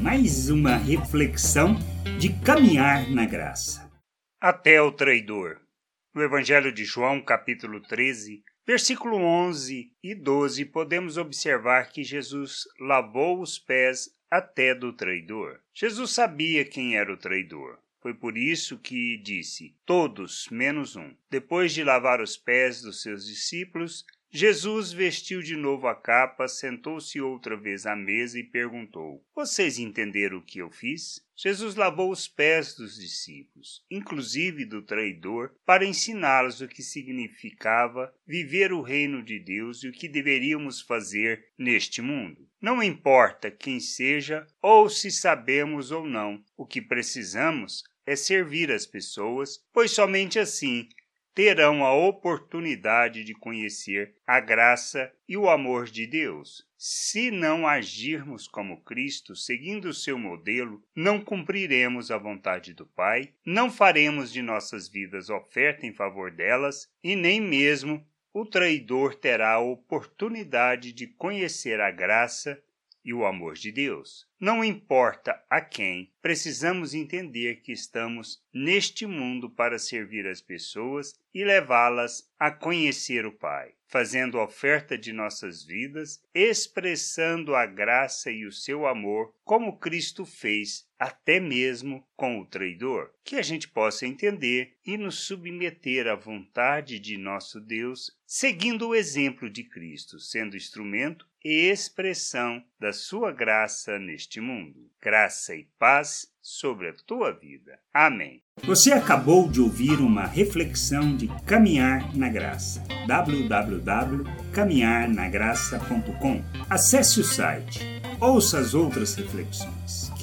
mais uma reflexão de caminhar na graça. Até o traidor. No Evangelho de João, capítulo 13, versículo 11 e 12, podemos observar que Jesus lavou os pés até do traidor. Jesus sabia quem era o traidor. Foi por isso que disse: Todos menos um. Depois de lavar os pés dos seus discípulos, Jesus vestiu de novo a capa, sentou-se outra vez à mesa e perguntou: Vocês entenderam o que eu fiz? Jesus lavou os pés dos discípulos, inclusive do traidor, para ensiná-los o que significava viver o reino de Deus e o que deveríamos fazer neste mundo. Não importa quem seja ou se sabemos ou não, o que precisamos é servir as pessoas, pois somente assim terão a oportunidade de conhecer a graça e o amor de Deus. Se não agirmos como Cristo, seguindo o seu modelo, não cumpriremos a vontade do Pai, não faremos de nossas vidas oferta em favor delas e nem mesmo o traidor terá a oportunidade de conhecer a graça e o amor de Deus. Não importa a quem, precisamos entender que estamos neste mundo para servir as pessoas e levá-las a conhecer o Pai, fazendo oferta de nossas vidas, expressando a graça e o seu amor, como Cristo fez, até mesmo com o traidor, que a gente possa entender e nos submeter à vontade de nosso Deus, seguindo o exemplo de Cristo, sendo instrumento e expressão da sua graça neste mundo. Graça e paz sobre a tua vida. Amém. Você acabou de ouvir uma reflexão de Caminhar na Graça. www.caminharnagraça.com. Acesse o site. Ouça as outras reflexões.